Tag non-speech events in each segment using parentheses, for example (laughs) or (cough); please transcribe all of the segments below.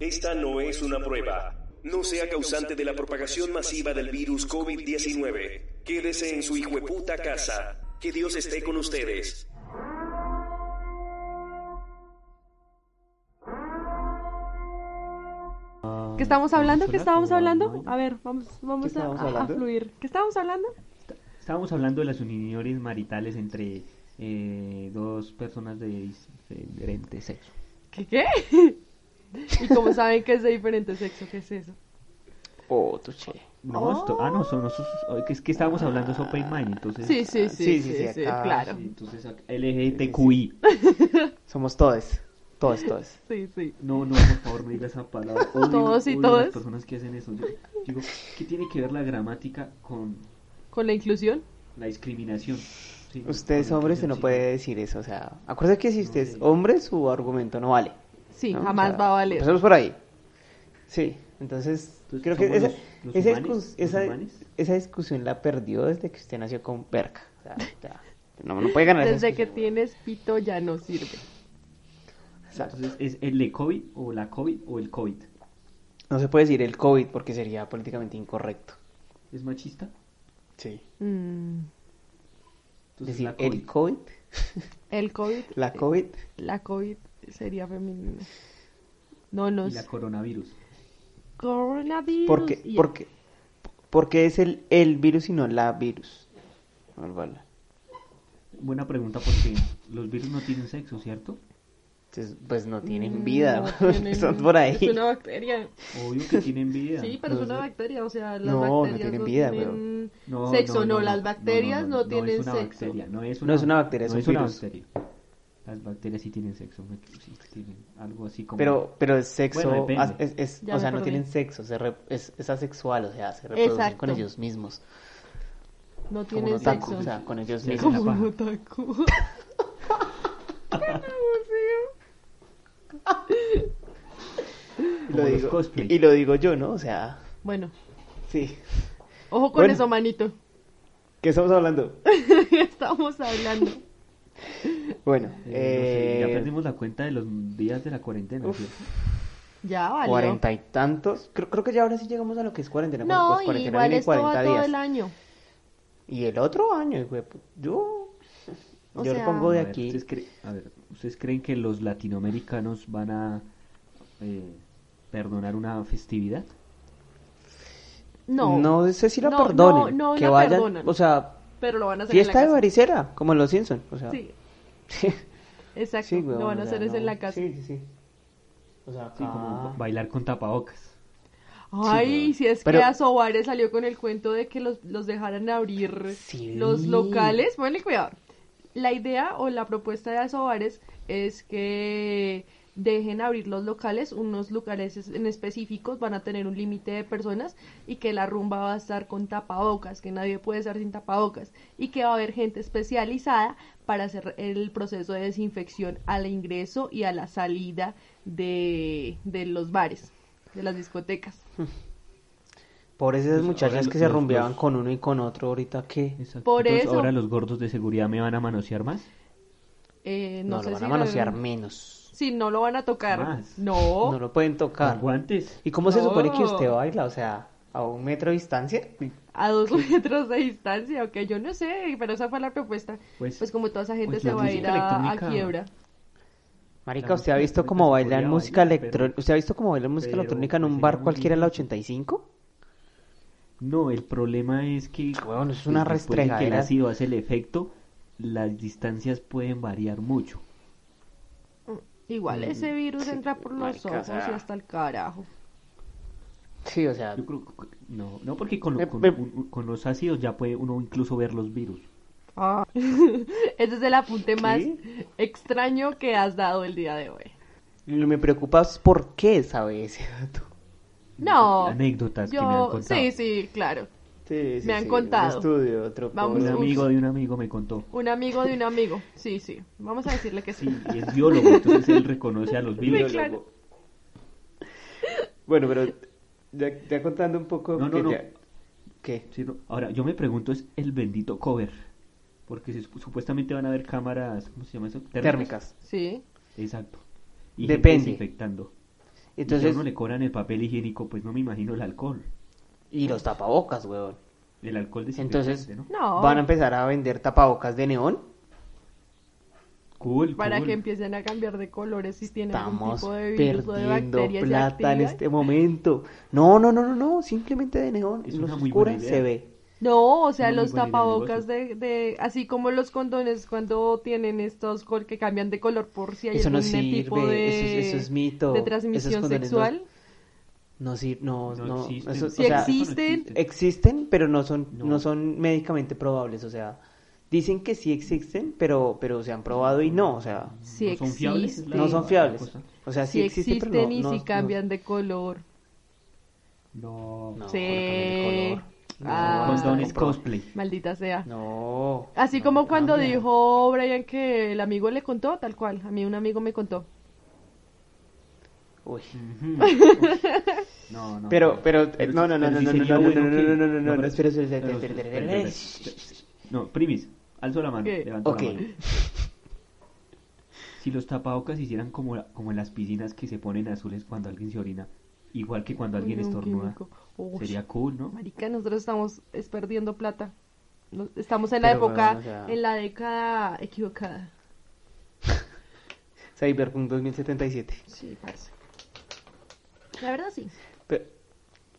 Esta no es una prueba. No sea causante de la propagación masiva del virus COVID-19. Quédese en su hijueputa casa. Que Dios esté con ustedes. ¿Qué estamos hablando? ¿Qué estábamos hablando? ¿cómo A ver, vamos, vamos ¿Qué a, a- fluir. ¿Qué estábamos hablando? Estábamos hablando de las uniones maritales entre eh, dos personas de diferente sexo. ¿Qué qué? (laughs) ¿Y cómo saben que es de diferente sexo? ¿Qué es eso? Oh, tuche. No, esto, ah, no, son, que es que estábamos hablando de Open Mind, entonces... Sí, sí, sí, sí, sí, sí, sí, acá, claro. Sí, entonces LGTQI. (laughs) Somos todos. Todos, todos. Sí, sí. No, no, por favor, no diga esa palabra. (laughs) Odio- Todos y todas. las personas que hacen eso. Yo digo, ¿qué tiene que ver la gramática con ¿Con la inclusión? la discriminación? Sí, Usted es con la hombre, usted no puede decir eso. O sea, acuérdate que si usted es sí. hombre, su argumento no vale. Sí, ¿no? jamás O sea, va a valer. Empezamos por ahí. Sí, entonces, Entonces, creo que ¿somos esa, los- los esa, humanes? discus- ¿Los esa, discusión la perdió desde que usted nació con perca. O sea, (laughs) ya, no, no puede ganar esa Desde que tienes pito ya no sirve. Exacto. Entonces, ¿es el de COVID o la COVID o el COVID? No se puede decir el COVID porque sería políticamente incorrecto. ¿Es machista? Sí. Mm, Entonces, decir la COVID. el COVID, el COVID. (laughs) la COVID. La COVID sería femenina. No, no y la coronavirus. Coronavirus. ¿Por qué? y- Porque, porque es el, el virus y no la virus. Vale. Buena pregunta porque los virus no tienen sexo, ¿cierto? Entonces, pues no tienen Mm, vida. no (laughs) tienen- Son por ahí. Es una bacteria. Obvio que tienen vida. Sí, pero es No una sé. bacteria, o sea, las No, no bacterias tienen no vida, tienen sexo, no, las bacterias no, es tienen una sexo. bacteria, no es No es una bacteria, es no un es una virus. bacteria. Las bacterias sí tienen sexo, sí tienen algo así como... Pero, pero es sexo, Bueno, as- es, es- o sea, no tienen sexo, se re- es, es asexual, o sea, se reproducen Exacto. con ellos mismos. No Como tienen otaku, sexo. o sea, con ellos Sí, mismos. Como un otaku. Y Como lo, digo, y lo digo yo, ¿no? O sea, Bueno, sí. ojo con Bueno. eso, manito. ¿Qué estamos hablando? (laughs) Estamos hablando. Bueno, Eh, no sé, ya eh, perdimos la cuenta de los días de la cuarentena, Uf. Ya valió. cuarenta y tantos. Creo, creo que ya ahora sí llegamos a lo que es cuarentena. No, pues, cuarentena igual viene esto va 40 todo días. el año. Y el otro año, güey, pues, yo, O yo sea- lo pongo de A ver, aquí. ¿ustedes, cre- a ver, ¿ustedes creen que los latinoamericanos van a eh, perdonar una festividad? No, No sé si lo No, perdonen. no, no que la vayan, perdonan. o sea, pero lo van a hacer fiesta en de la casa. varicera, como en los Simpsons. O sea, (laughs) Sí, exacto. Sí, lo van a o sea, hacer es en la casa. Sí, sí, sí. O sea, Sí, como ah, bailar con tapabocas. Ay, Sí, si es pero- que Asobare salió con el cuento de que los, los dejaran abrir Sí. los locales. Ponle cuidado. La idea o la propuesta de Asobares es que dejen abrir los locales, unos locales es- en específicos van a tener un límite de personas y que la rumba va a estar con tapabocas, que nadie puede estar sin tapabocas y que va a haber gente especializada para hacer el proceso de desinfección al ingreso y a la salida de, de los bares, de las discotecas. (laughs) Por esas Pues muchachas que los- se rumbeaban los- con uno y con otro, ahorita qué. Exacto. Por Entonces, eso- ahora los gordos de seguridad me van a manosear más. Eh, no, No, sé lo van si a manosear menos. Sí, no lo van a tocar. Más. No. No lo pueden Con tocar. guantes. ¿Y cómo se No. supone que usted baila? O sea, a un metro de distancia. A dos (laughs) metros de distancia, ok, yo no sé, pero esa fue la propuesta. Pues, Pues como toda esa gente pues se va a ir a, a quiebra. Marica, ¿usted ha visto cómo se bailan podría música bailar, electrónica? ¿Usted ha visto cómo bailan música electrónica en pues, un bar cualquiera en la difícil. 85? No, el problema es que eso es una pues, después de que el ácido hace el efecto, las distancias pueden variar mucho. Igual Mm, ese virus sí, entra por los marica, ojos y hasta el carajo. Sí, o sea, Yo creo que no, no porque con, lo- Eh, con, los ácidos ya puede uno incluso ver los virus. Ah. (laughs) Ese es el apunte más extraño que has dado el día de hoy. lo que me preocupa es por qué sabe ese (laughs) dato. No. Anécdotas que me han contado. sí, sí, claro. Sí, Me han contado. Un estudio, otro Vamos, Un cosa. Uf. amigo de un amigo me contó. Un amigo de un amigo. Sí, sí. Vamos a decirle que sí. Sí, y es biólogo, entonces él reconoce a los claro. Bueno, pero ya, ya contando un poco. No, no, que no. ya- ¿Qué? Sí, no. Ahora, yo me pregunto, es el bendito cover. Porque supuestamente van a haber cámaras, ¿cómo se llama eso? Térmicas. Sí. Exacto. Y Depende. gente desinfectando. y si a Entonces, uno le cobran el papel higiénico, pues no me imagino el alcohol. Y los tapabocas, weón. El alcohol Entonces, ¿no? No, Van a empezar a vender tapabocas de neón. Cool, para cool. que empiecen a cambiar de colores si tienen algún tipo de virus o de perdiendo bacterias plata en este momento. No, no, no, no, no, simplemente de neón. Es los una muy buena oscuras idea. se ve. No, o sea, muy los tapabocas de, de, así como los condones cuando tienen estos col- que cambian de color por si hay Eso no algún tipo de, eso es- eso es mito. de transmisión no- sexual. No, sí, no, No no. existen. eso- Sí o sea, existen. existen, pero no son, no. No. son médicamente probables. O sea, dicen que sí existen, pero, pero se han probado y no. O sea, Sí no son fiables. no son fiables. O sea, sí, Sí existen, existen pero no, y no- si no- cambian de color. No. No, Sí. de color. No, Ah. cosplay. Maldita sea. No. Así no como cuando dijo Brian que el amigo le contó, tal cual. A mí un amigo me contó. Uy. No, no. Pero, pero, no, no, no, no, no, no, no, no, no, no, no, espera, espera, espera. No, primis, alzo la mano, levanto la mano. Si los tapabocas hicieran como, como en las piscinas que se ponen azules cuando alguien se orina, igual que cuando alguien estornuda, sería cool, ¿no? Marica, nosotros estamos es perdiendo plata. No- Estamos en la Pero, época, weón, o sea- en la década equivocada. (laughs) Cyberpunk 2077. Sí, parece. La verdad sí. Pero,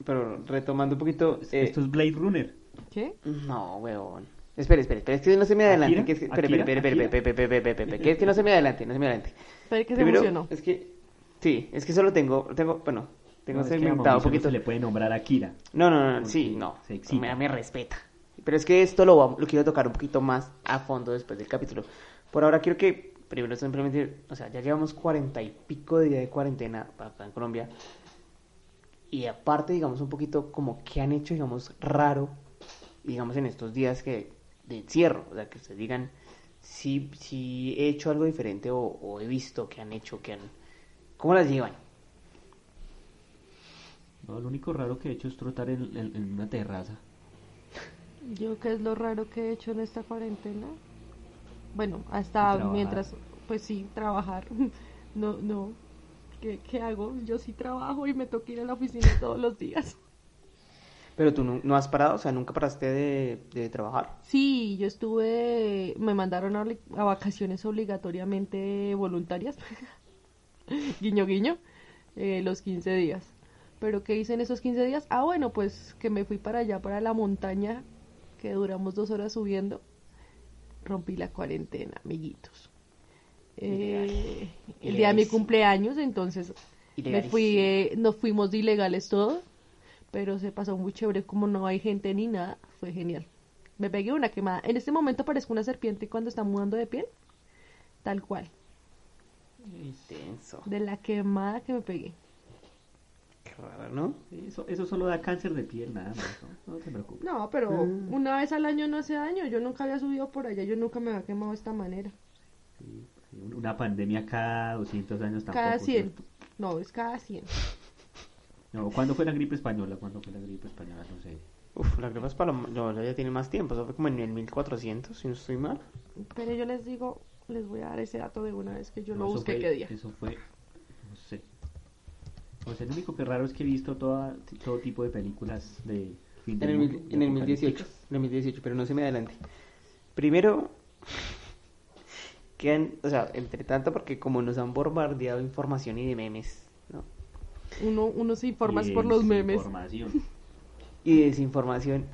pero retomando un poquito. Eh... Esto es Blade Runner. ¿Qué? No, weón. Espera, espera, espera, es que no se me adelante. Que es que... Espera, espera, espera, espera, espera, que es que no se me adelante, no se me adelante. Pero que se Primero, emocionó. Es que, sí, es que solo tengo, tengo, bueno, tengo no, segmentado un poquito. No se le puede nombrar a Kira. No, no, no, sí, no. Me, me respeta. Pero es que esto lo, lo quiero tocar un poquito más a fondo después del capítulo. Por ahora quiero que, primero simplemente, o sea, ya llevamos cuarenta y pico de día de cuarentena acá en Colombia. Y aparte, digamos, un poquito como qué han hecho, digamos, raro, digamos, en estos días que de encierro. O sea, que ustedes digan si, si he hecho algo diferente o, o he visto que han hecho, que han... ¿Cómo las llevan? No, lo único raro que he hecho es trotar en, en- en una terraza. Yo, ¿qué es lo raro que he hecho en esta cuarentena? Bueno, hasta mientras, pues sí, trabajar. (laughs) No, no. ¿Qué, ¿Qué hago? Yo sí trabajo y me toca ir a la oficina todos los días. Pero tú no, no has parado, o sea, nunca paraste de, de trabajar. Sí, yo estuve, me mandaron a vacaciones obligatoriamente voluntarias, (laughs) guiño guiño, eh, los 15 días. Pero ¿qué hice en esos 15 días? Ah, bueno, pues que me fui para allá, para la montaña, que duramos dos horas subiendo. Rompí la cuarentena, amiguitos. Eh, el día de mi cumpleaños, entonces me fui, eh, nos fuimos de ilegales todos, pero se pasó muy chévere, como no hay gente ni nada, fue genial. Me pegué una quemada. En este momento parezco una serpiente cuando está mudando de piel, tal cual, Intenso. de la quemada que me pegué. Qué raro, ¿no? Eso, eso solo da cáncer de piel, nada más. No, no te preocupes. No, pero Mm. una vez al año no hace daño, yo nunca había subido por allá, yo nunca me había quemado de esta manera. Sí, una pandemia cada 200 años tampoco. Cada 100, ¿cierto? no, es cada 100. No, ¿cuándo fue la gripe española? ¿Cuándo fue la gripe española? No sé. Uf, la gripe española no, ya tiene más tiempo, eso fue como en el 1400, si no estoy mal. Pero yo les digo, les voy a dar ese dato de una vez que yo No, lo busqué fue- qué día. Eso fue, no sé. O sea, lo único que raro es que he visto toda, todo tipo de películas de fin En del el, mundo, mil- de en el 2018, apocalípticas. en el 2018, pero no se me adelante. Primero, o sea, entre tanto, porque como nos han bombardeado información y de memes, ¿no? Uno, uno se informa por los memes. Información. Y desinformación,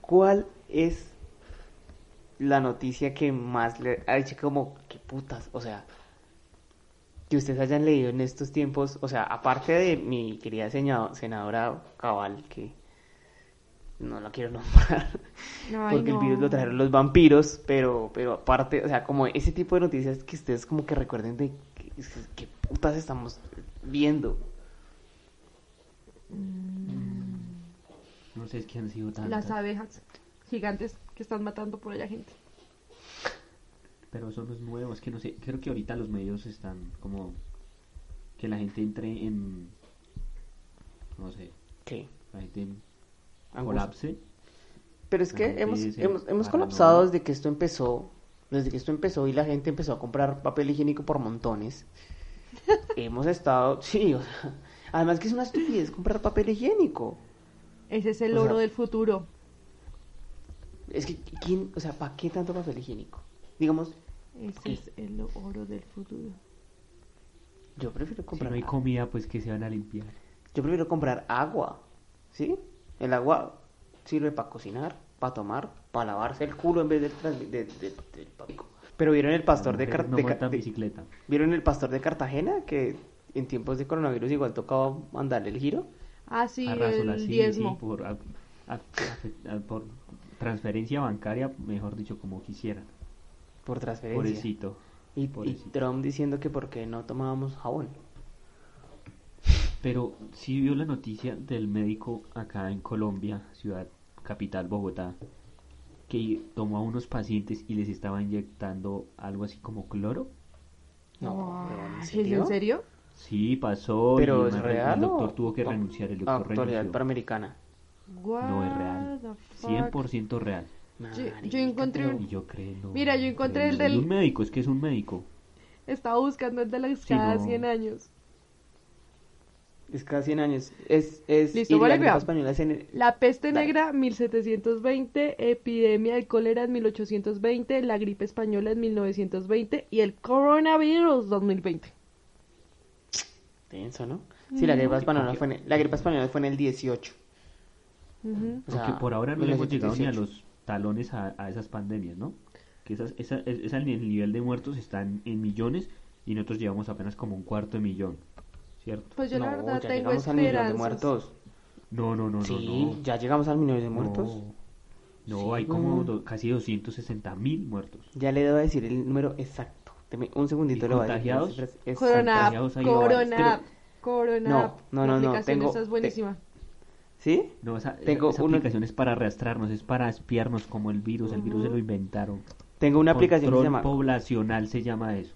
¿cuál es la noticia que más le ha dicho como, qué putas? O sea, que ustedes hayan leído en estos tiempos, o sea, aparte de mi querida senadora Cabal, que no la quiero nombrar, Ay, porque el virus no. lo trajeron los vampiros, pero, pero aparte, o sea, como ese tipo de noticias que ustedes como que recuerden de que- qué putas estamos viendo. No sé, es que han sido tantas. Las abejas gigantes que están matando por allá gente. Pero eso no es nuevo, es que no sé, creo que ahorita los medios están como que la gente entre en no sé, ¿Qué? la gente en Angustia. colapse. Pero es que hemos, hemos, hemos "Paranoia". colapsado desde que esto empezó, desde que esto empezó y la gente empezó a comprar papel higiénico por montones. (laughs) hemos estado, sí, o sea, Además que es una estupidez comprar papel higiénico. Ese es el O sea- oro del futuro. Es que, ¿quién, o sea, ¿para qué tanto papel higiénico? Digamos, Ese ¿Qué? es el oro del futuro. yo prefiero Si comprar no hay agua. comida, pues que se van a limpiar. Yo prefiero comprar agua, ¿sí? El agua sirve para cocinar, para tomar, para lavarse el culo en vez del, de- de- del papico. Pero vieron el pastor de, Car- no bicicleta. vieron el pastor de Cartagena que en tiempos de coronavirus igual tocaba mandarle el giro. Ah, sí, el sí, diezmo. sí, por, a- a- a- por transferencia bancaria, mejor dicho, como quisieran. Por transferencia. Pobrecito. Y, y pobrecito. Trump diciendo que por qué no tomábamos jabón. Pero sí vio la noticia del médico acá en Colombia, ciudad capital Bogotá, que tomó a unos pacientes y les estaba inyectando algo así como cloro. No, pero ¿en Ah, ¿Es serio? en serio? Sí, pasó. Pero y es el- real. El doctor o- tuvo que renunciar. El doctor renunció. panamericana. No es real. What the fuck? 100% real. yo encontré un- yo creo. no, Mira, yo encontré creo, el del- un médico, es que es un médico. Estaba buscando el de las Sí, cada no. 100 años. Es cada 100 años. Es, es, Listo, cuidado. española es en el- La peste Dale. negra, 1720, epidemia del cólera en 1820, la gripe española en 1920 y el coronavirus 2020. Tenso, ¿no? Sí, la gripa Mm. española Aunque- fue en el, la gripa española fue en el 18. Ujú. O sea, Aunque por ahora no le hemos llegado ni a 1918. los talones a, a esas pandemias, ¿no? Que esas, esa, es- esa- el nivel de muertos está en, en millones y nosotros llevamos apenas como un cuarto de millón, ¿cierto? Pues yo la No, verdad ya tengo llegamos al millón de muertos. No, no, no, no, sí, no. ya llegamos al millón de muertos. No, Sí, no hay como no. do- casi 260 mil muertos. Ya le debo decir el número exacto. Deme un segundito, ¿Y le voy a. Corona, corona, corona. No, no, no, La no, tengo- esa es buenísima. ¿Sí? No, esa, Tengo esa una- aplicación es para arrastrarnos, es para espiarnos como el virus. El virus se lo inventaron. Tengo una aplicación que se Control llama... poblacional se llama eso.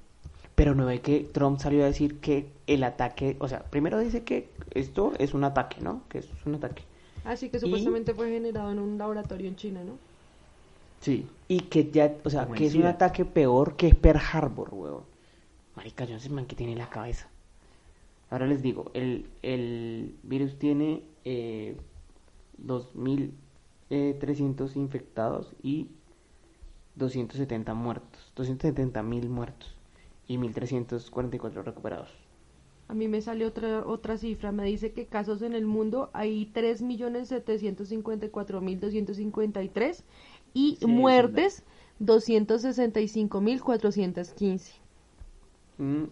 Pero no ve que Trump salió a decir que el ataque... O sea, primero dice que esto es un ataque, ¿no? Que esto es un ataque. Así que Y- supuestamente fue generado en un laboratorio en China, ¿no? Sí. Y que ya... O sea, Como que es un ataque peor que Pearl Harbor, huevón. Marica, yo no sé man que tiene en la cabeza. Ahora les digo, el, el virus tiene eh, 2.300 infectados y 270 muertos. 270 mil muertos y 1.344 recuperados. A mí me salió otra otra cifra, me dice que casos en el mundo hay 3.754.253 y Sí, muertes 265.415. Mm,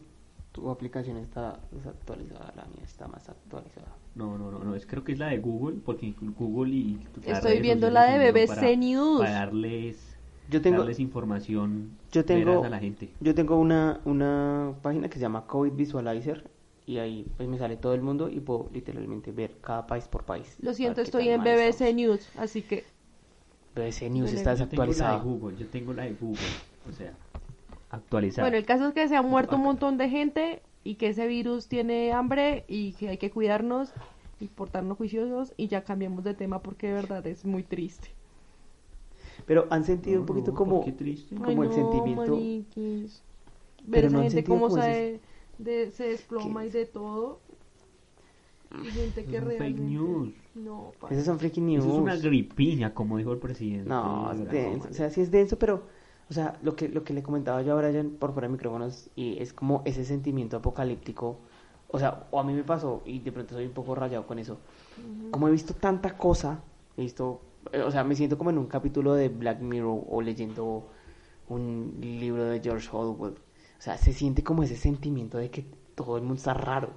tu aplicación está desactualizada, la mía está más actualizada. No, no, no, no, es, creo que es la de Google, porque Google y... Estoy viendo la de BBC para- News. Para darles, Yo tengo, darles información yo tengo, a la gente. yo tengo una, una página que se llama COVID Visualizer y ahí pues me sale todo el mundo y puedo literalmente ver cada país por país. Lo siento, estoy en BBC estamos. News, así que BBC News Yo está Yo tengo la de desactualizada. Google, yo tengo la de Google, o sea, actualizada. bueno, el caso es que se ha muerto un montón de gente y que ese virus tiene hambre y que hay que cuidarnos y portarnos juiciosos y ya cambiamos de tema porque de verdad es muy triste. Pero han sentido No, un poquito no, como... Qué triste. Como Ay, el no, sentimiento- mariquis. Ver Pero esa no han gente cómo como se, de- se desploma ¿Qué? y de todo. Y gente que es fake realmente... news. No, Esas son freaking news. Eso es una gripiña, como dijo el presidente. No, es denso. O sea, sí es denso, pero, o sea, lo que, lo que le comentaba yo a Brian por fuera de micrófonos, y es como ese sentimiento apocalíptico. O sea, o a mí me pasó, y de pronto soy un poco rayado con eso. Como he visto tanta cosa, he visto, o sea, me siento como en un capítulo de Black Mirror o leyendo un libro de George Orwell. O sea, se siente como ese sentimiento de que todo el mundo está raro.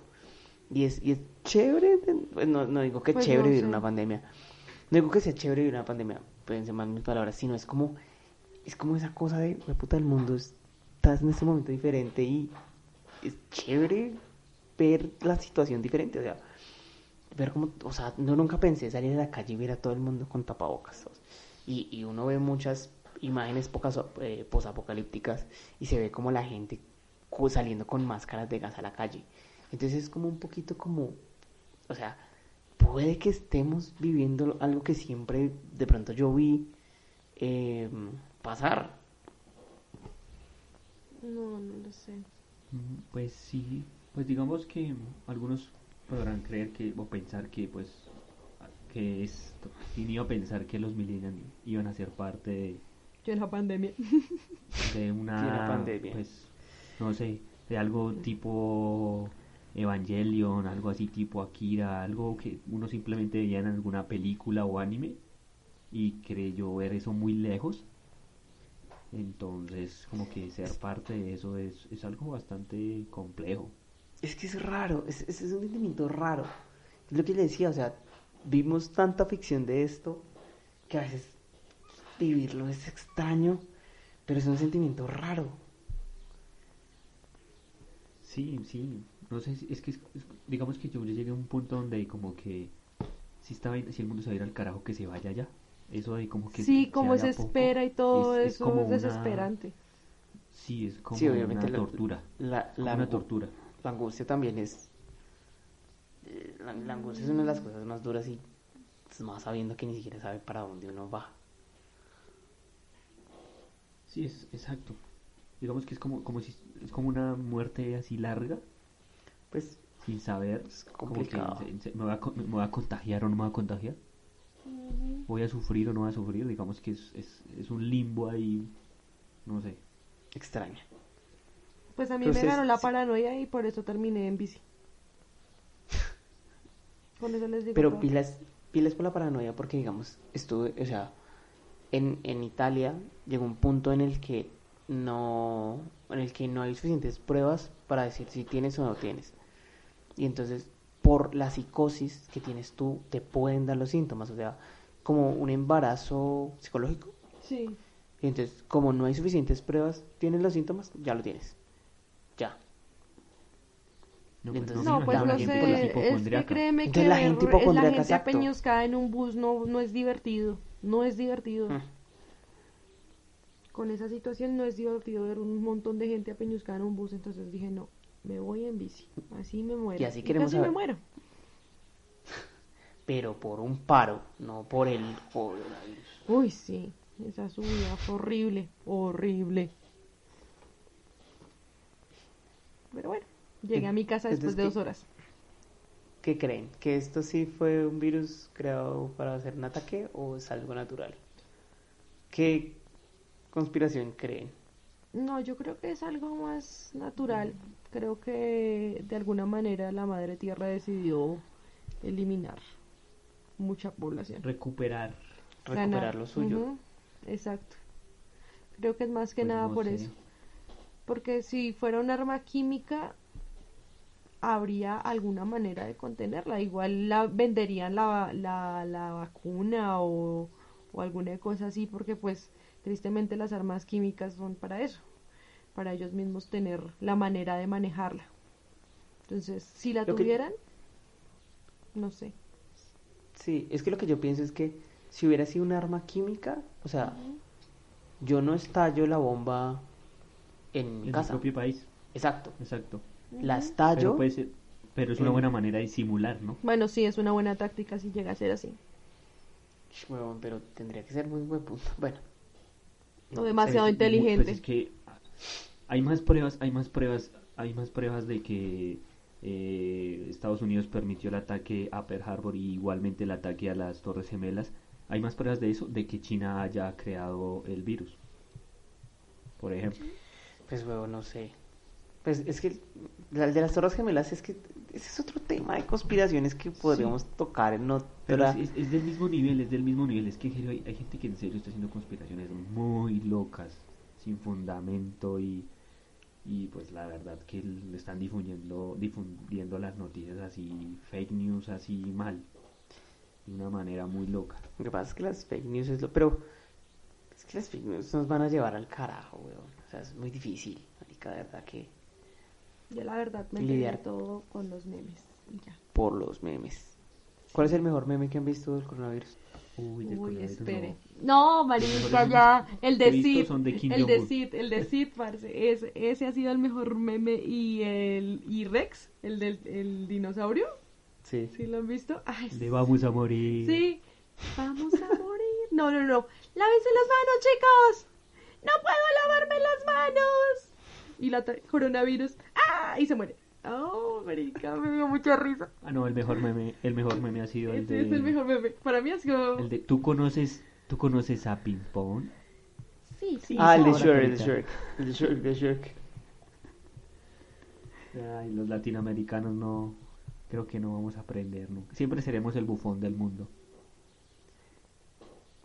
Y es, y es chévere, pues, no, no digo que Pues chévere no vivir sé. una pandemia. No digo que sea chévere vivir una pandemia, pensé mal mis palabras, sino es como, es como esa cosa de, "Hue puta, el mundo está en este momento diferente y es chévere ver la situación diferente, o sea, ver como, o sea, no nunca pensé salir a la calle y ver a todo el mundo con tapabocas, y, y uno ve muchas imágenes pocas eh, posapocalípticas y se ve como la gente saliendo con máscaras de gas a la calle. Entonces es como un poquito como, o sea, puede que estemos viviendo algo que siempre de pronto yo vi eh, pasar. No, no lo sé. Mm, Pues sí, pues digamos que algunos podrán creer que o pensar que pues que es ¿quién iba a pensar que los millennials iban a ser parte de, en la pandemia. (laughs) de una Sí, la pandemia. pues no sé de algo tipo Evangelion algo así tipo Akira algo que uno simplemente veía en alguna película o anime y creyó ver eso muy lejos entonces como que ser parte de eso es, es algo bastante complejo Es que es raro, es, es, es un sentimiento raro. Es lo que le decía, o sea, vimos tanta ficción de esto que a veces vivirlo es extraño, pero es un sentimiento raro. Sí, sí, no sé, es que es- es- digamos que yo llegué a un punto donde como que si estaba si el mundo se va a ir al carajo que se vaya ya. Eso de como que sí, se como se espera y todo es- es eso como es una- desesperante. Sí, es como Sí, obviamente una la- tortura, La, como la, una tortura. La angustia también es... eh, La, la angustia es una de las cosas más duras y es más sabiendo que ni siquiera sabe para dónde uno va. Sí, es exacto. Digamos que es como como si es como una muerte así larga, Pues sin saber Es como que complicado. se- se- me, va a, me voy a contagiar o no me voy a contagiar. Voy a sufrir o no voy a sufrir, digamos que es, es, es un limbo ahí, no sé. extraña. Pues a mí me ganó la paranoia y por eso terminé en bici. Con eso les digo Pero todo. pilas, pilas por la paranoia porque, digamos, estuve, o sea, en, en Italia llegó un punto en el que no, en el que no hay suficientes pruebas para decir si tienes o no tienes. Y entonces, por la psicosis que tienes tú, te pueden dar los síntomas, o sea, como un embarazo psicológico. Sí. Y entonces, como no hay suficientes pruebas, tienes los síntomas, ya lo tienes. Ya. No, Entonces, No, pues no sé, es que créeme que la ver- gente es la gente exacto. apeñuscada en un bus no, no es divertido, no es divertido. Mm. Con esa situación no es divertido ver un montón de gente apeñuscada en un bus, entonces dije, no, me voy en bici, así me muero. Y así queremos casi saber. me muero. (laughs) Pero por un paro, no por el coronavirus. Uy, sí, esa subida fue horrible, horrible. Pero bueno, llegué a mi casa después de dos horas. ¿Qué creen? ¿Que esto sí fue un virus creado para hacer un ataque o es algo natural? ¿Qué conspiración creen? No, yo creo que es algo más natural. Creo que de alguna manera la madre tierra decidió eliminar mucha población. Recuperar. Recuperar lo suyo. Exacto. Creo que es más que Pues nada no por sé. eso. Porque si fuera un arma química, habría alguna manera de contenerla. Igual la venderían la, la, la vacuna o, o alguna cosa así, porque pues tristemente las armas químicas son para eso, para ellos mismos tener la manera de manejarla. Entonces, si la Lo que- tuvieran, no sé. Sí, es que lo que yo pienso es que si hubiera sido un arma química, o sea, yo no estallo la bomba en mi En casa. propio país. Exacto. Exacto. La Ujú. estallo. Pero puede ser, pero es una en- buena manera de simular, ¿no? Bueno, sí, es una buena táctica si llega a ser así. Huevón, pero tendría que ser muy buen punto. (laughs) Bueno. O demasiado es muy- inteligente. pues es que hay más pruebas, hay más pruebas, hay más pruebas de que eh, Estados Unidos permitió el ataque a Pearl Harbor y igualmente el ataque a las Torres Gemelas. Hay más pruebas de eso, de que China haya creado el virus. Por ejemplo. Pues, huevón, no sé. Pues es que la el de las Torres Gemelas es que ese es otro tema de conspiraciones que podríamos tocar en Pero otra. es, es- es del mismo nivel, es del mismo nivel. Es que en serio hay, hay gente que en serio está haciendo conspiraciones muy locas, sin fundamento y, y pues la verdad que le están difundiendo, difundiendo las noticias así, fake news así mal, de una manera muy loca. Lo que pasa es que las fake news es lo. Pero. Es que las fake news nos van a llevar al carajo, weón. O sea, es muy difícil. Marica, de verdad que. Yo la verdad me Lidiar. todo con los memes y ya. Por los memes. ¿Cuál es el mejor meme que han visto del coronavirus? Uy, del Uy, coronavirus, espere. no. No, marica, ya. El de Sid. El de. Sid, el de Sid, parce. Ese, ese ha sido el mejor meme. Y el y Rex, el del el dinosaurio. Sí. ¿Sí lo han visto? Ay, De vamos a morir. Sí. Vamos a morir. No, no, no. Lávense las manos, chicos. No puedo lavarme las manos. Y la tra- coronavirus. ¡Ah! Y se muere. Oh, marica, me dio mucha risa. Ah, no, el mejor meme, el mejor meme ha sido el Este de... es el mejor meme. Para mí ha sido... el de, ¿tú conoces, ¿Tú conoces a Ping Pong? Sí, sí. Ah, el de Shrek, el de. Shrek. El de Shrek, el de Shrek. Ay, los latinoamericanos no... Creo que no vamos a aprender nunca. Siempre seremos el bufón del mundo.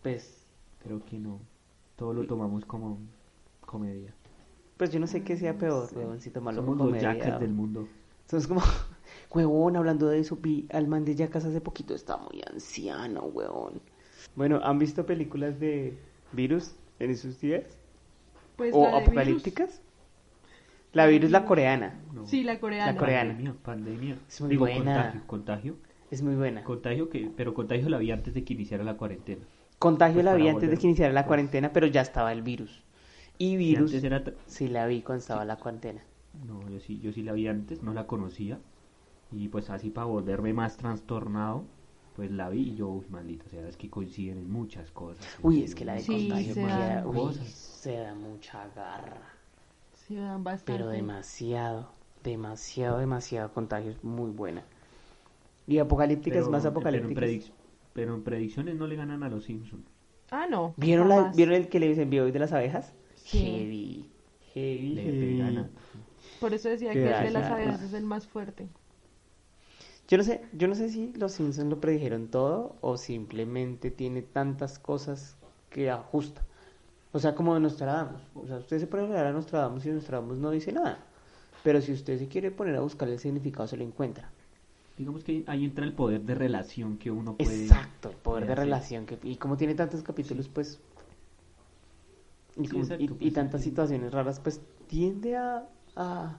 Pues, Creo que no. Todo lo tomamos como comedia. pues yo no sé qué sea peor, weón, si tomarlo Somos como los comedia o- del mundo. Entonces como, (laughs) huevón, hablando de eso, vi al man de Jackass hace poquito, está muy anciano, huevón. Bueno, ¿han visto películas de virus en esos días? Pues ¿O la apocalípticas? La virus, la coreana, No. virus. Sí, la coreana. La coreana. Pandemia, pandemia. Es muy Digo, buena. contagio, contagio. es muy buena. Contagio que, pero contagio la vi antes de que iniciara la cuarentena. Contagio Pues la vi antes de que iniciara la cuarentena, pero ya estaba el virus. Y Y virus, antes era... sí la vi cuando estaba la cuarentena. No, yo sí, yo sí la vi antes, no la conocía. Y pues así para volverme más trastornado, pues la vi y yo, uy, maldito, o sea, es que coinciden en muchas cosas. Uy, es que la de Sí, contagio se da- uy, cosas. se da mucha garra. Sí, dan bastante. Pero demasiado, demasiado, demasiado contagio. Es muy buena. Y apocalípticas, Pero- más predic- Pero en predicciones no le ganan a los Simpsons. Ah, no. ¿Vieron, la. ¿Vieron el que les envió hoy de las abejas? Sí. Heavy. Heavy. Le, ganan. Por eso decía Qué que el de las abejas es el más fuerte. Yo no sé, yo no sé si los Simpsons lo predijeron todo o simplemente tiene tantas cosas que ajusta. O sea, como de Nostradamus. O sea, usted se puede hablar a Nostradamus y Nostradamus no dice nada. Pero si usted se quiere poner a buscar el significado, se lo encuentra. Digamos que ahí entra el poder de relación que uno puede... Exacto, el poder de hacer. relación. Que, y como tiene tantos capítulos, pues... Y, Sí, como- exacto, y- y pues, tantas sí. situaciones raras, pues tiende a... a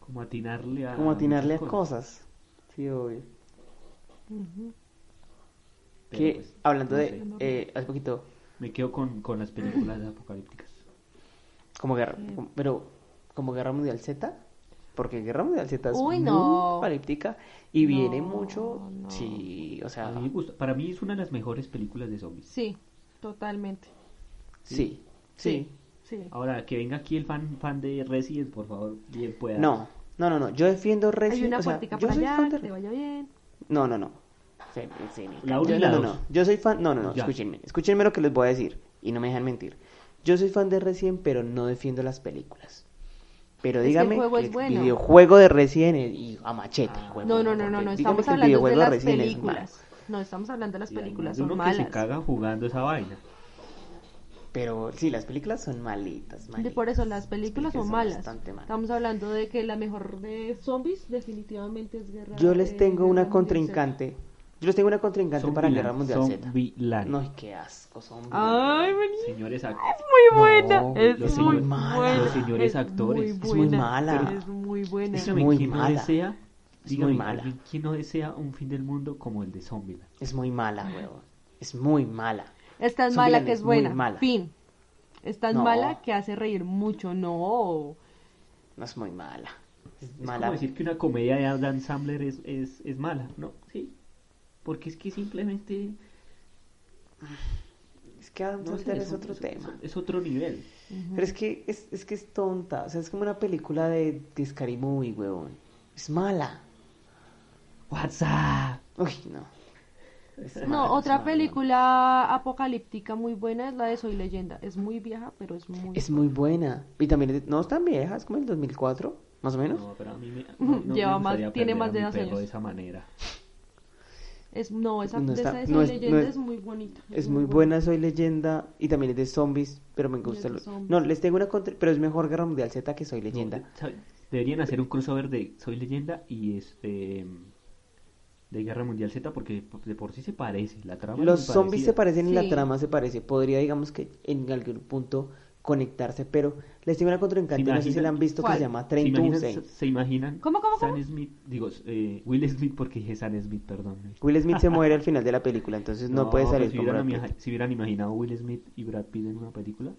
Como atinarle a... como atinarle a cosas. Sí, obvio. Que, pues, hablando no de... sé. eh, hace poquito, Me quedo con, con las películas apocalípticas. como guerra... Sí. como- pero, como Guerra Mundial Z... Porque Guerra Mundial Z es Uy, muy no. apocalíptica y viene No, mucho... no. Sí, o sea... A mí me gusta- para mí es una de las mejores películas de zombies. Sí, totalmente. Sí, sí. Sí. Ahora, que venga aquí el fan, fan de Resident, por favor, bien pueda. No, no, no, no. Yo defiendo Hay Resident una o sea, puertica yo para soy allá, fan que de te vaya bien. No, no, no. Me La yo, no, la no, dos. no. Yo soy fan. No, no, no. Ya. Escúchenme. Escúchenme lo que les voy a decir. Y no me dejan mentir. Yo soy fan de Resident, pero no defiendo las películas. Pero Es que el dígame juego es el bueno. videojuego de Resident es- y a machete. Ah. No, no, no, no, no. Estamos hablando de las películas. No, estamos hablando de las películas, son uno que malas. se caga jugando esa vaina. Pero sí, las películas son malitas, De malitas. por eso las películas son malas. bastante malas. Estamos hablando de que la mejor de zombies definitivamente es Guerra Yo les tengo una contrincante. Yo les tengo una contrincante para Guerra Mundial Z. Zombieland. No, qué asco, son. Ay, vení. Señores, ac- Muy buena. No, es los muy buena. los señores es actores. Muy Es muy buena, mala. Es muy buena. dígame muy quién no mala. desea, Es dígame, muy mala. quién no desea un fin del mundo como el de Zombieland. Es muy mala, huevón. Es muy mala. Es tan Zombieland mala que es es muy buena. mala. Fin. Es tan No. mala que hace reír mucho. No. No es muy mala. Es Es mala. como decir que una comedia de Adam Sandler es, es, es mala, ¿no? Sí. Porque es que simplemente... (sighs) Es que Adam no sé, es otro tema. Es otro nivel. Pero es que es, es que es tonta. O sea, es como una película de, de Scary Movie, huevón. Es mala. WhatsApp. Uy, no. Es No, mala, otra mala. película apocalíptica muy buena es la de Soy Leyenda. Es muy vieja, pero es muy. Es muy buena. Y también no es tan vieja, es como el 2004, más o menos. No, pero a mí me, (laughs) no- no Lleva me más- tiene más de dos años. de esa manera. Es, no, esa, No de está- esa de no Soy es- no Leyenda es- es, muy bonita. Es muy buena, soy leyenda. Y también es de zombies, pero me gusta. lo-. No, les tengo una contra... Pero es mejor Guerra Mundial Z que soy leyenda. Deberían hacer un crossover de Soy Leyenda y este de Guerra Mundial Z porque de por sí se parece. La trama Los zombies se parecen y la trama se parece. Podría, digamos que en algún punto conectarse, pero les tengo una contrincante, ¿Se no sé si la han visto, que se llama ¿Se Train to imaginan, Busan. se imaginan ¿Cómo, cómo, Sam cómo? Smith, digo, eh, Will Smith porque dije Sam Smith, perdón. (laughs) Will Smith se muere al final de la película, entonces no, puede salir si hubieran, Brad ima- Pitt. si hubieran imaginado Will Smith y Brad Pitt en una película,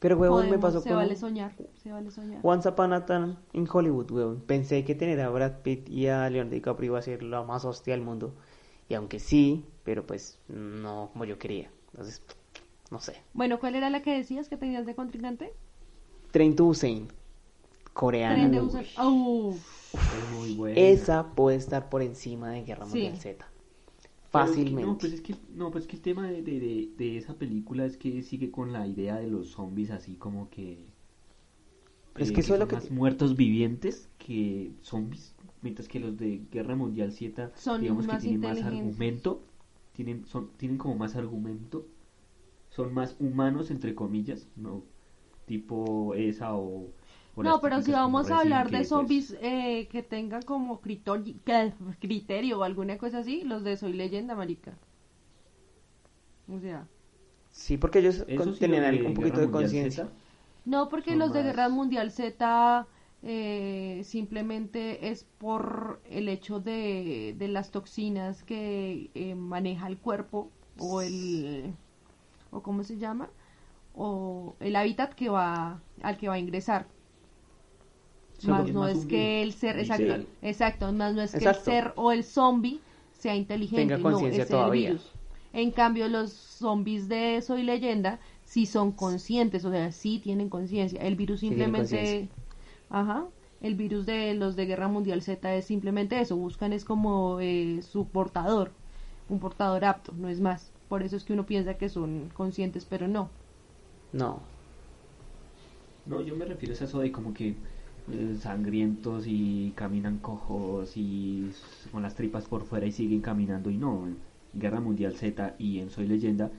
Pero, huevón, me pasó se con vale soñar. Se vale soñar. Once Upon a Time in Hollywood, huevón. Pensé que tener a Brad Pitt y a Leonardo DiCaprio iba a ser la más hostia del mundo. Y aunque sí, pero pues no como yo quería. Entonces, no sé. Bueno, ¿cuál era la que decías que tenías de contrincante? Train to Busan. coreana. Tren de muy buena. Esa puede estar por encima de Guerra Sí. Mundial Z. Pero es que- Fácilmente. no, pues es que, no, pues es que el tema de, de, de, de esa película es que sigue con la idea de los zombies así como que... eh, Pero es que eso es lo son que más muertos vivientes que zombies, mientras que los de Guerra Mundial Z, Son digamos que tienen más argumento, tienen, son, tienen como más argumento, son más humanos entre comillas, no tipo esa o... No, pero si vamos a hablar de pues, zombies eh, que tengan como criterio o alguna cosa así, los de Soy Leyenda, marica. O sea, Sí, porque ellos sí, tenían Guerra poquito de conciencia. No porque Son los de Guerra Mundial Z eh, simplemente es por el hecho de, de las toxinas que eh, maneja el cuerpo o el o cómo se llama o el hábitat que va al que va a ingresar. Sea, más no más es que el ser exacto exacto más no es que el ser o el zombie sea inteligente Tenga no es todavía. el virus. En cambio los zombies de Soy Leyenda sí son conscientes o sea sí tienen conciencia. El virus simplemente ajá el virus de los de Guerra Mundial Z es simplemente eso buscan es como eh, su portador un portador apto no es más por eso es que uno piensa que son conscientes pero no No. No, yo me refiero a eso de como que eh, sangrientos y caminan cojos y con las tripas por fuera y siguen caminando. Y no, en Guerra Mundial Z y en Soy Leyenda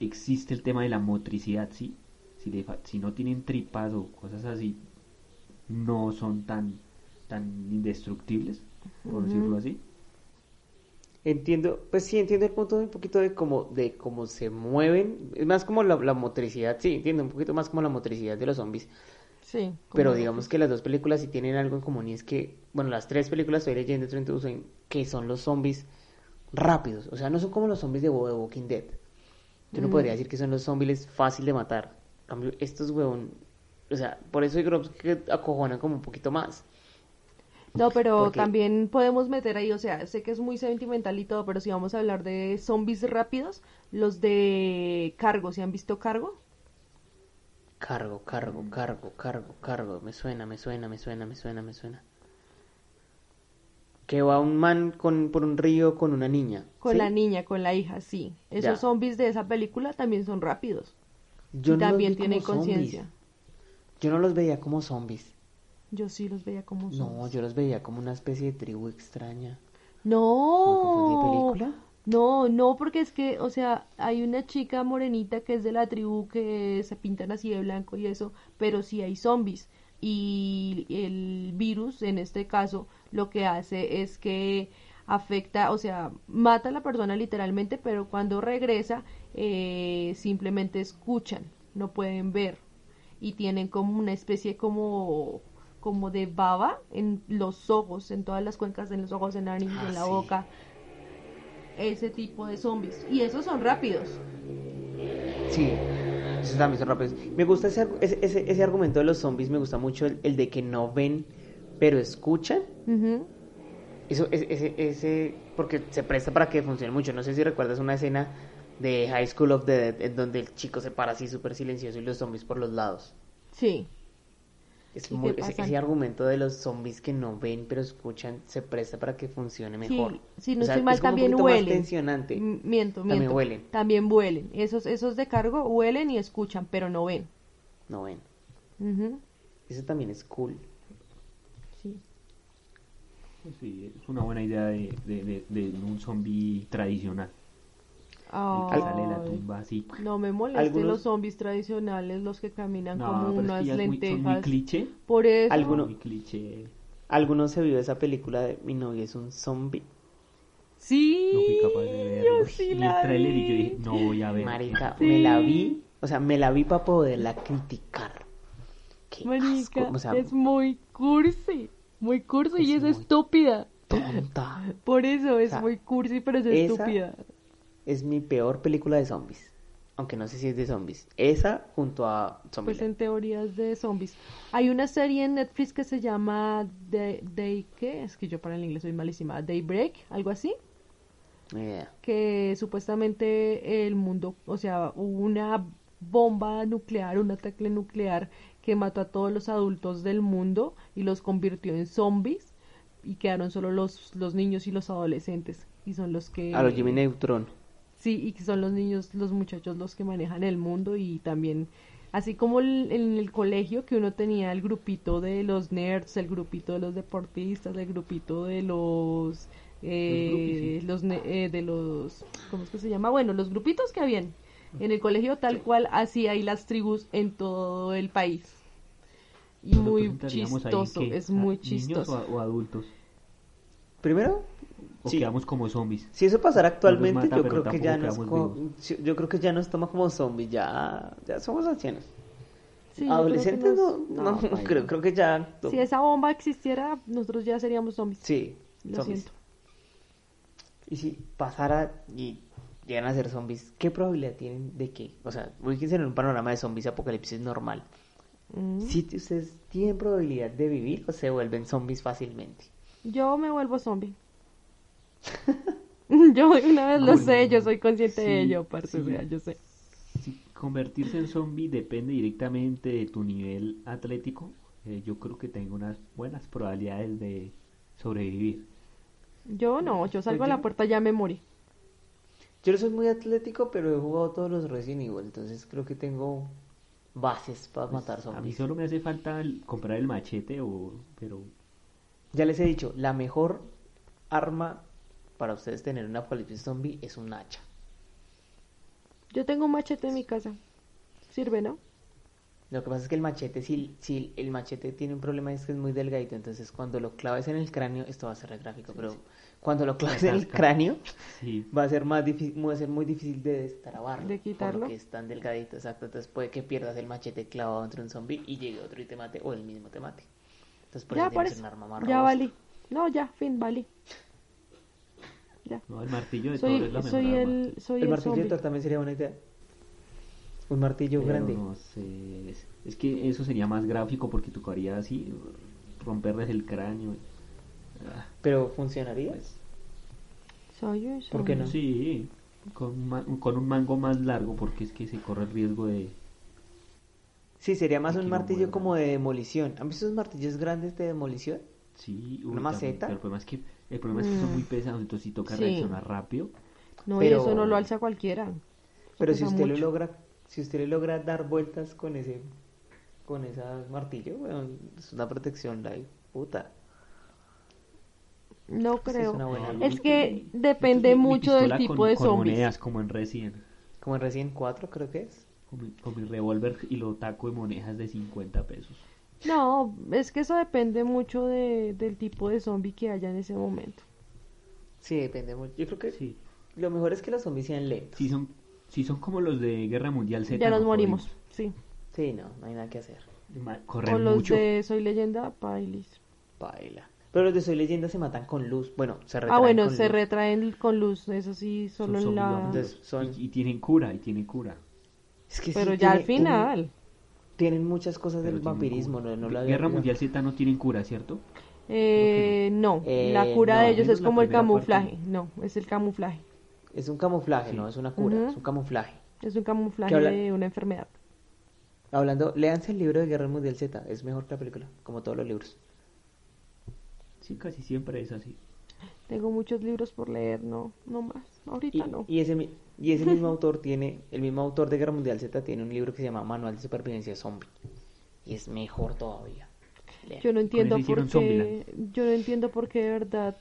existe el tema de la motricidad, ¿sí? Si, fa- si no tienen tripas o cosas así, no son tan, tan indestructibles, por decirlo así. Entiendo, pues sí, entiendo el punto de un poquito de cómo, de cómo se mueven, es más como la, la motricidad, sí, entiendo un poquito más como la motricidad de los zombies, sí pero digamos que las dos películas sí tienen algo en común y es que, bueno, las tres películas estoy leyendo Busan, que son los zombies rápidos, o sea, no son como los zombies de Walking Dead, yo no Mm. podría decir que son los zombies fácil de matar, en cambio, estos huevón, o sea, por eso yo creo que acojonan como un poquito más, No, pero Porque- también podemos meter ahí, o sea, sé que es muy sentimental y todo, pero si vamos a hablar de zombies rápidos, los de cargo, ¿se han visto cargo? Cargo, cargo, cargo, cargo, cargo. Me suena, me suena, me suena, me suena, me suena. Que va un man con, por un río con una niña. Con ¿sí? la niña, con la hija, sí. Esos Ya. zombies de esa película también son rápidos. Yo y no también tienen conciencia. Yo no los veía como zombies. Yo sí los veía como No, zombies. yo los veía como una especie de tribu extraña. ¿Me No, película? no, no, porque es que, o sea, hay una chica morenita que es de la tribu que se pintan así de blanco y eso, pero sí hay zombies. Y el virus, en este caso, lo que hace es que afecta, o sea, mata a la persona literalmente, pero cuando regresa, eh, simplemente escuchan, no pueden ver. Y tienen como una especie como como de baba en los ojos, en todas las cuencas, en los ojos, en la nariz, Ah, en la sí. boca. Ese tipo de zombies. Y esos son rápidos. Sí, esos también son rápidos. Me gusta ese, ese, ese, argumento de los zombies, me gusta mucho el, el de que no ven, pero escuchan. Eso, ese, ese- porque se presta para que funcione mucho. No sé si recuerdas una escena de High School of the Dead en donde el chico se para así súper silencioso y los zombies por los lados. Sí. Es ¿Y muy, qué ese, argumento de los zombies que no ven pero escuchan se presta para que funcione mejor. Sí, si no O sea, estoy mal, es como un también más huelen. tensionante. M- Miento, También miento. huelen. También huelen. Esos, esos de cargo huelen y escuchan, pero no ven. No ven. Ujú. Eso también es cool. Sí. Pues sí, es una buena idea de, de, de, de un zombie tradicional. Sale la tumba así. No me molesten Algunos- los zombies tradicionales, los que caminan No, como pero es unas que es muy, son muy lentejas. cliché. Por eso. Alguno- Muy cliché. ¿Alguno se vio esa película de Mi novia es un zombie? Sí. No fui capaz de verlo. yo sí Vi el la tráiler y yo dije, no voy a ver. Marica, Sí. me la vi, o sea, me la vi para poderla criticar. Qué Marica, asco, o sea, es muy cursi. Muy cursi y Es es muy- estúpida. tonta. Por eso es sea, muy cursi, pero es esa- estúpida. Es mi peor película de zombies. Aunque no sé si es de zombies. Esa junto a Pues Zombieland. en teorías de zombies. Hay una serie en Netflix que se llama Day, Day ¿qué? Es que yo para el inglés soy malísima. Daybreak, algo así. Que supuestamente el mundo, o sea, hubo una bomba nuclear, un ataque nuclear que mató a todos los adultos del mundo y los convirtió en zombies y quedaron solo los, los niños y los adolescentes y son los que... A los Jimmy Neutron. Sí, y que son los niños, los muchachos los que manejan el mundo y también, así como el- en el colegio que uno tenía el grupito de los nerds, el grupito de los deportistas, el grupito de los, eh, Los eh, de los, ¿cómo es que se llama? Bueno, los grupitos que habían en el colegio tal cual así hay las tribus en todo el país. Y muy chistoso, es ¿A muy niños chistoso. o, o adultos? Primero, ¿O Sí. quedamos como zombies? si eso pasara actualmente, mata, yo creo que ya nos yo creo que ya nos toma como zombies, ya, ya somos ancianos. Sí, Adolescentes nos- no, no, no, paila. (laughs) creo, creo que ya. Si esa bomba existiera, nosotros ya seríamos zombies. Sí, Lo zombies. siento. Y si pasara y llegan a ser zombies, ¿qué probabilidad tienen de que? O sea, ubíquense en un panorama de zombies apocalipsis normal. Mm. Si ustedes tienen probabilidad de vivir o se vuelven zombies fácilmente. Yo me vuelvo zombie. (laughs) yo una vez lo sé, yo soy consciente de ello, parce, o sí. sea, yo sé. Si convertirse en zombie depende directamente de tu nivel atlético, eh, yo creo que tengo unas buenas probabilidades de sobrevivir. Yo no, yo salgo a yo- la puerta ya me morí. Yo no soy muy atlético, pero he jugado todos los Resident Evil, entonces creo que tengo bases para matar Pues, A mí zombies. solo me hace falta el- comprar el machete, o, pero Ya les he dicho, la mejor arma para ustedes tener un apocalipsis zombie es un hacha. Yo tengo un machete en mi casa. Sirve, ¿no? Lo que pasa es que el machete, si, si el machete tiene un problema es que es muy delgadito, entonces cuando lo claves en el cráneo, esto va a ser re gráfico, pero cuando lo claves en el cráneo, sí. va a ser más difícil, va a ser muy difícil de destrabarlo. De quitarlo. Porque es tan delgadito, exacto. Entonces puede que pierdas el machete clavado entre un zombie y llegue otro y te mate, o el mismo te mate. Entonces por ya, eso tienes un arma más Ya valí. No, ya, fin, valí. Ya. No, el martillo de Thor es Soy, la mejor soy arma. el, soy El el, martillo de. Thor también sería buena idea. Un martillo Pero grande. no sé, es, es que eso sería más gráfico porque tocaría así, romperles el cráneo. Ah, Pero funcionaría. pues, Soy el ¿Por qué no? Sí, con, un con un mango más largo porque es que se corre el riesgo de... Sí, sería más Aquí un martillo como de demolición. ¿Han visto esos martillos grandes de demolición? Sí, ¿Una maceta? Pero el problema es que, el problema es que son Mm. muy pesados, entonces si toca Sí. reaccionar rápido. No, Pero- y eso no lo alza cualquiera. Eso Pero si usted lo mucho. logra, si usted le logra dar vueltas con ese, con esa martillo, bueno, es una protección, la puta. No Sí, es creo. Es que depende mi mucho del tipo con- de con zombies. monedas como en Resident. Como en Resident 4 creo que es. Con mi, con mi revólver y lo taco de monedas de 50 pesos. No, es que eso depende mucho de, del tipo de zombie que haya en ese momento. Sí, depende mucho. Yo creo que Sí. lo mejor es que los zombies sean lentos. Si son, si son como los de Guerra Mundial Z. ya nos morimos, sí. Sí, no, no hay nada que hacer. Corren O los mucho. de Soy Leyenda, Pailis. Baila. Pero los de Soy Leyenda se matan con luz. Bueno, se retraen Ah, bueno, con se luz. retraen con luz, eso sí, Son solo en zombies la... Entonces, son- y, y tienen cura, y tienen cura. Es que sí, Pero ya tiene- al final. Tienen muchas cosas pero del vampirismo. cura. No, no lo había Guerra. Mundial Z no tienen cura, ¿cierto? Eh, no, Eh, la cura no, de ellos es la como el parte. camuflaje. No, es el camuflaje. Es un camuflaje, Sí. no es una cura, es un camuflaje. Es un camuflaje ¿Qué habla- de una enfermedad. Hablando, léanse el libro de Guerra Mundial Z, es mejor que la película, como todos los libros. Sí, casi siempre es así. Tengo muchos libros por leer, no, no más. Y, Ahorita no. y ese, y ese mismo autor tiene, el mismo autor de Guerra Mundial Z tiene un libro que se llama Manual de Supervivencia Zombie. Y es mejor todavía. Yo no entiendo por qué, yo no entiendo por qué de verdad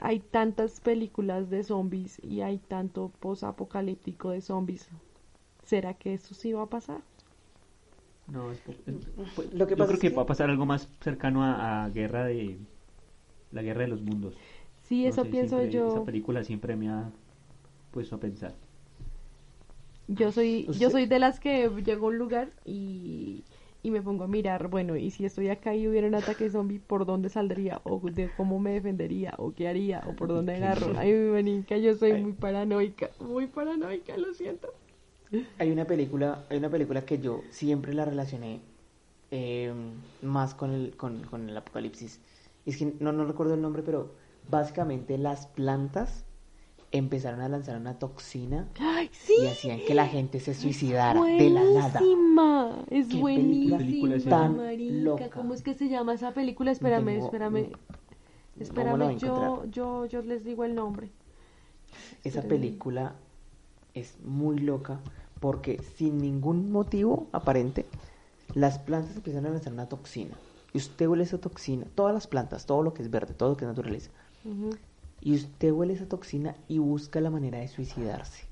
hay tantas películas de zombies y hay tanto posapocalíptico de zombies. ¿Será que eso sí va a pasar? No, es, es- pues, Lo que yo pasa creo es que, que- va a pasar algo más cercano a, a guerra de la guerra de los mundos. Sí, No eso sé, pienso siempre- yo. Esa película siempre me ha puesto a pensar. Yo soy, yo soy de las que llego a un lugar y, y me pongo a mirar, bueno, y si estoy acá y hubiera un ataque zombie, ¿por dónde saldría? O de cómo me defendería, o qué haría, o por dónde agarro. Ay, mi manica, yo soy Ay. muy paranoica, muy paranoica, lo siento. Hay una película, hay una película que yo siempre la relacioné eh, más con el, con, con el apocalipsis. Y es que no, no recuerdo el nombre, pero básicamente las plantas empezaron a lanzar una toxina ¡Ay, sí! y hacían que la gente se suicidara de la nada. Es ¿Qué buenísima, película es tan marica. loca? ¿Cómo es que se llama esa película? Espérame, tengo- espérame. ¿Cómo la Espérame, yo, yo, yo les digo el nombre. Esa Espérame. película es muy loca porque sin ningún motivo aparente, las plantas empiezan a lanzar una toxina. Y usted huele esa toxina, todas las plantas, todo lo que es verde, todo lo que es naturaleza. Y usted huele esa toxina y busca la manera de suicidarse.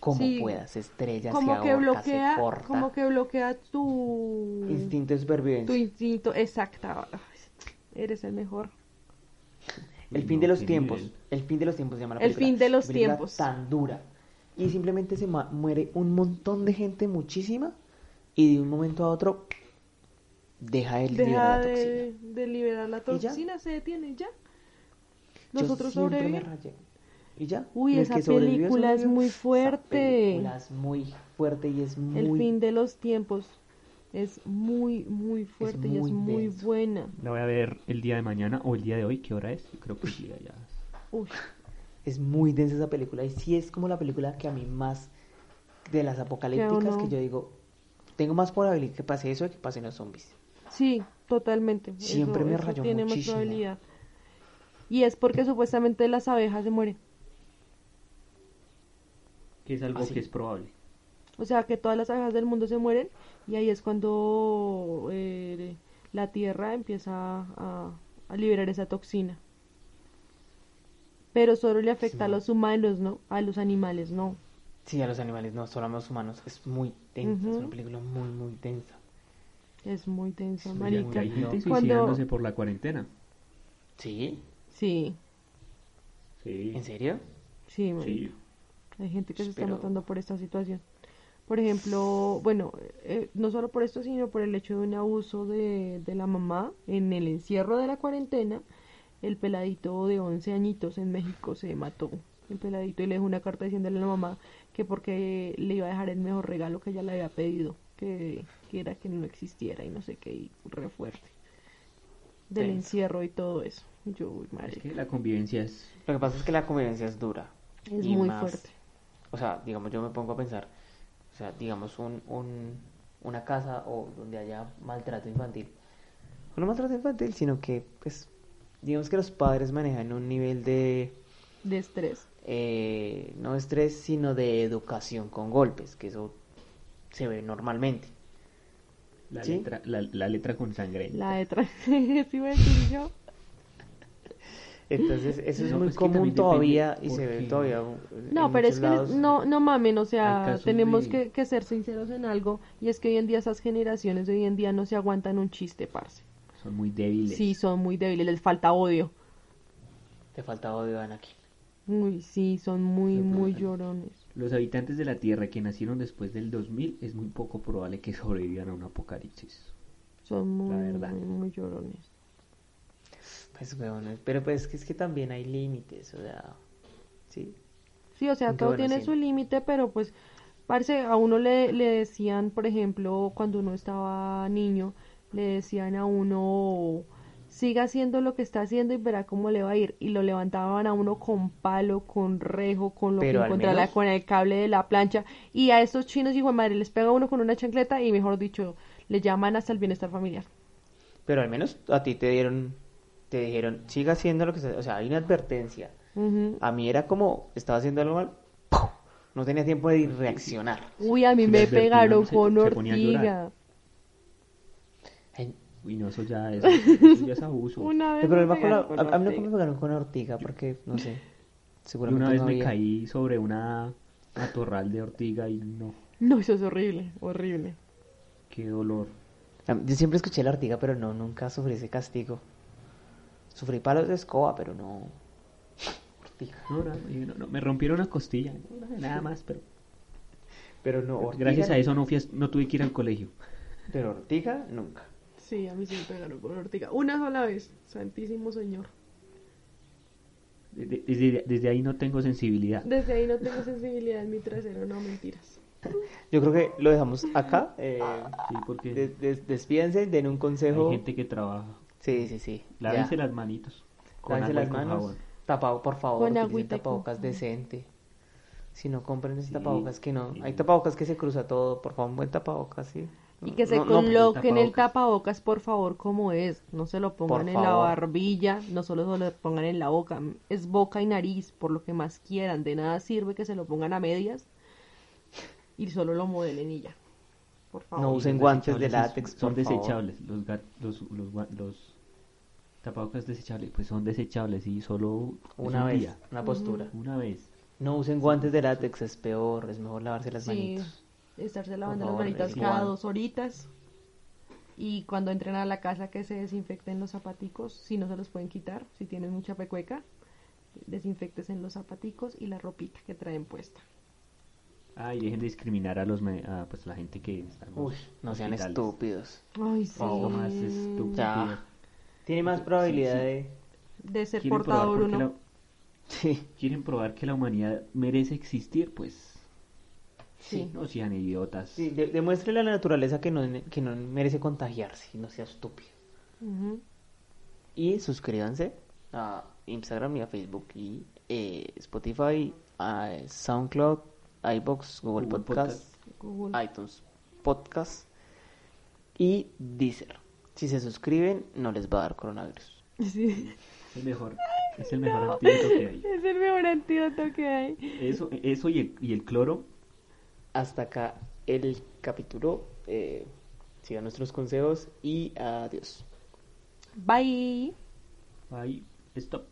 Como Sí. pueda, se estrella, Como se que se bloquea, corta. como que bloquea tu Instinto de tu supervivencia. instinto, exacto. Ay, Eres el mejor. El fin no, de los tiempos. nivel. El fin de los tiempos se llama la El película. fin de los tiempos. Tan dura. Y simplemente se muere un montón de gente, muchísima. Y de un momento a otro deja de liberar Deja la toxina. de, de liberar la toxina, se detiene ya. Yo Nosotros siempre me rayé. Y ya. Uy, Y el esa sobrevivió, película es muy Esa fuerte. película es muy fuerte y es muy. El fin de los tiempos es muy, muy fuerte y es muy muy denso. buena. La voy a ver el día de mañana o el día de hoy. ¿Qué hora es? Yo creo que el día ya. Uy, Es muy densa esa película. Y sí es como la película que a mí más. De las apocalípticas uno- que yo digo. Tengo más probabilidad que pase eso que que pasen los zombies. sí, totalmente. Siempre Eso- me rayó tiene más muchísimo. probabilidad. Y es porque supuestamente las abejas se mueren. Que es algo Ah, que es probable. O sea, que todas las abejas del mundo se mueren y ahí es cuando eh, la tierra empieza a, a liberar esa toxina. Pero solo le afecta a los humanos, ¿no? A los animales, no. Sí, a los animales, no solo a los humanos. Es muy densa. Es una película muy, muy densa. Es muy tensa, marica. hay gente Cuando- suicidándose por la cuarentena. ¿Sí? Sí, Sí. ¿En serio? sí. Sí. Hay gente que se está matando por esta situación. Por ejemplo, bueno, eh, no solo por esto, sino por el hecho de un abuso de, de la mamá en el encierro de la cuarentena. El peladito de 11 añitos en México se mató. El peladito y le dejó una carta diciéndole a la mamá que porque le iba a dejar el mejor regalo que ella le había pedido, que, que era que no existiera y no sé qué, y re fuerte. Del Tenso. encierro y todo eso. Yo, uy, Es que la convivencia es. Lo que pasa es que la convivencia es dura. es y muy más- fuerte. O sea, digamos, yo me pongo a pensar, o sea, digamos, un, un, una casa o donde haya maltrato infantil. No maltrato infantil, sino que, pues, digamos que los padres manejan un nivel de, De estrés. eh, no estrés, sino de educación con golpes, que eso se ve normalmente. La, ¿Sí? letra, la, la letra con sangre. La de tra- (laughs) ¿Sí iba a decir yo? Entonces, eso es muy es común todavía y se ve todavía. en No, pero es que lados. no, no mamen, o sea, tenemos de- que, que ser sinceros en algo, y es que hoy en día esas generaciones de hoy en día no se aguantan un chiste, parce. Son muy débiles. Sí, son muy débiles, les falta odio. Te falta odio, Anakin. Uy, sí, son muy, muy llorones. Los habitantes de la Tierra que nacieron después del 2000 es muy poco probable que sobrevivan a un apocalipsis. Son muy, verdad. muy, muy llorones. Pues, weón, pero pues que es que también hay límites, o sea, sí. Sí, o sea, Aunque todo bueno, tiene sí. su límite, pero pues, parece, a uno le, le decían, por ejemplo, cuando uno estaba niño, le decían a uno, siga haciendo lo que está haciendo y verá cómo le va a ir. Y lo levantaban a uno con palo, con rejo, con lo Pero que encontrara, menos- con el cable de la plancha. Y a estos chinos, hijo de madre, les pega uno con una chancleta y, mejor dicho, le llaman hasta el bienestar familiar. Pero al menos a ti te dieron, te dijeron, siga haciendo lo que se... O sea, hay una advertencia. A mí era como, estaba haciendo algo mal, ¡pum! no tenía tiempo de reaccionar. Uy, a mí me pegaron se- con se ponía a llorar. ortiga. Uy, no, eso ya es, eso ya es abuso. (laughs) Una vez El me con la- con a, a mí nunca ortiga. me pegaron con ortiga porque, no sé, seguramente una vez no me había- caí sobre una matorral de ortiga y no, No, eso es horrible, horrible. qué dolor. A mí- Yo siempre escuché la ortiga, pero no, nunca sufrí ese castigo. Sufrí palos de escoba, pero no... Ortiga. No, no, y no, no, me rompieron una costilla, nada más, pero Pero no, ortiga... gracias a eso no, fui a- no tuve que ir al colegio. Pero ortiga, nunca. Sí, a mí sí me pegaron con ortiga. Una sola vez, santísimo señor. De- de- Desde, desde ahí no tengo sensibilidad. Desde ahí no tengo sensibilidad en mi trasero, no mentiras. Yo creo que lo dejamos acá. eh, Sí, porque des- des- despídense, den un hay consejo. gente que trabaja. Sí, sí, sí. ya. Lávense las manitos. Lávense las manos. jabón. Tapado, por favor, Con utilicen tapabocas con- decente. Si no compren ese Sí, tapabocas que no. sí. Hay tapabocas que se cruza todo, por favor, un buen tapabocas, sí. Y que se No, no, coloquen el tapabocas. tapabocas, por favor, como es. No se lo pongan Por en la barbilla, no solo se lo pongan en la boca. Es boca y nariz, por lo que más quieran. De nada sirve que se lo pongan a medias y solo lo modelen y ya. Por favor. No usen guantes de látex, Son por favor. desechables. Los, los, los, los tapabocas desechables, pues son desechables y solo Una un vez, día, una postura. una vez. No usen guantes de látex, es peor, es mejor lavarse las Sí, manitos. Estarse lavando las manitas cada igual. dos horitas. Y cuando entren a la casa que se desinfecten los zapaticos, si no se los pueden quitar, si tienen mucha pecueca, desinfectes en los zapaticos y la ropita que traen puesta. Ah, y dejen de discriminar a los me- a, pues la gente que está Uy, no sean hospitales. estúpidos. Ay, sí. Algo más estúpido. Ya. Tiene más probabilidad sí. de... De ser ¿Quieren probar, portador uno. la, Sí. ¿Quieren probar que la humanidad merece existir? Pues Sí. no sean idiotas. Sí, de- demuéstrele a la naturaleza que no, que no merece contagiarse y no sea estúpido. Y suscríbanse a Instagram y a Facebook y eh, Spotify, a SoundCloud, iBox, Google, Google Podcast, Google. iTunes Podcast y Deezer. Si se suscriben, no les va a dar coronavirus. (laughs) Sí. Es el mejor, es el mejor antídoto que hay. (laughs) Es el mejor antídoto que hay. Eso, eso y el, y el cloro, Hasta acá el capítulo. Eh, sigan nuestros consejos y adiós. Bye. ahí, stop.